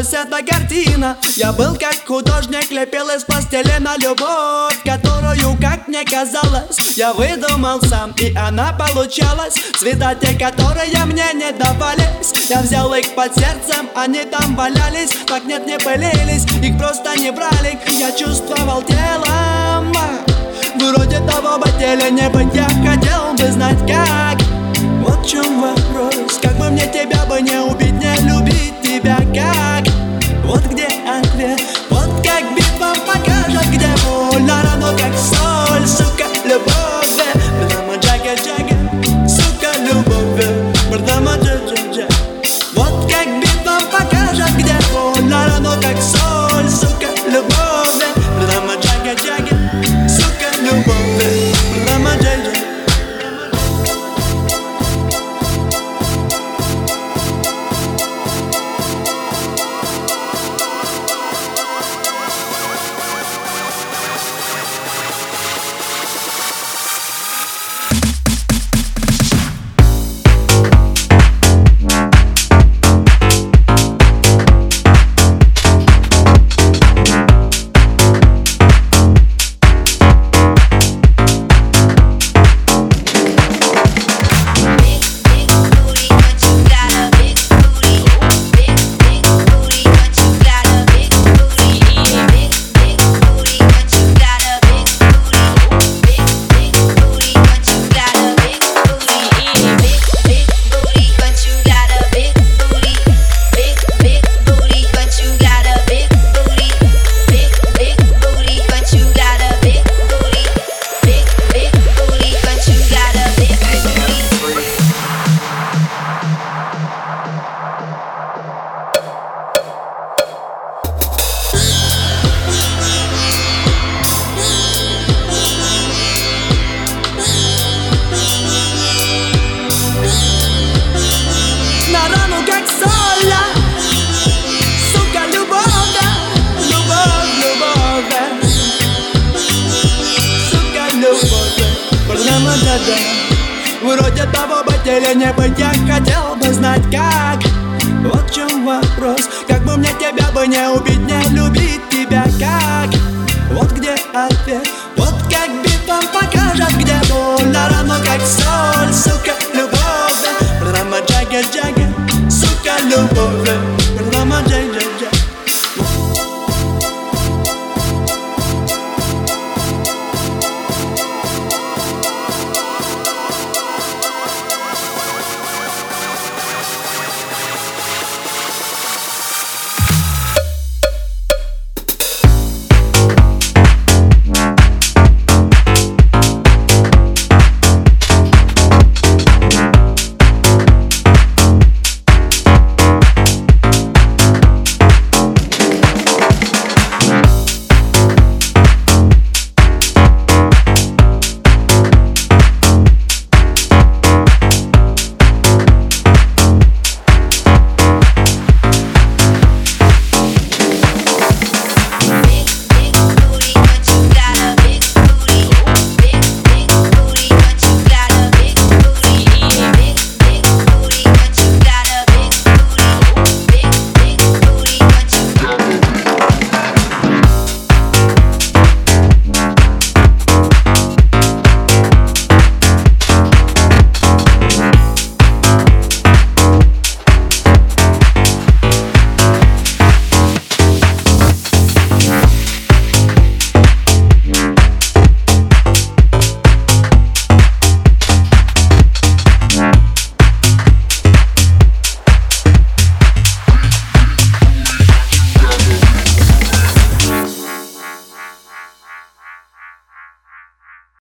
Получалась эта картина. Я был как художник, лепил из пластилина любовь Которую, как мне казалось, я выдумал сам И она получалась. Цвета те, которые мне не давались Я взял их под сердцем, они там валялись Так нет, не пылились, их просто не брали. Я чувствовал телом Вроде того бы теле не быть Я хотел бы знать как. Вот в чем вопрос Как бы мне тебя бы не убить, не любить тебя как Вот где ответ надо Вроде того бы или не быть Я хотел бы знать как. Вот в чем вопрос. Как бы мне тебя бы не убить Не любить тебя как? Вот где ответ. Вот как битом покажет Где больно равно как соль Сука, любовь. Рама джага джага Сука, любовь.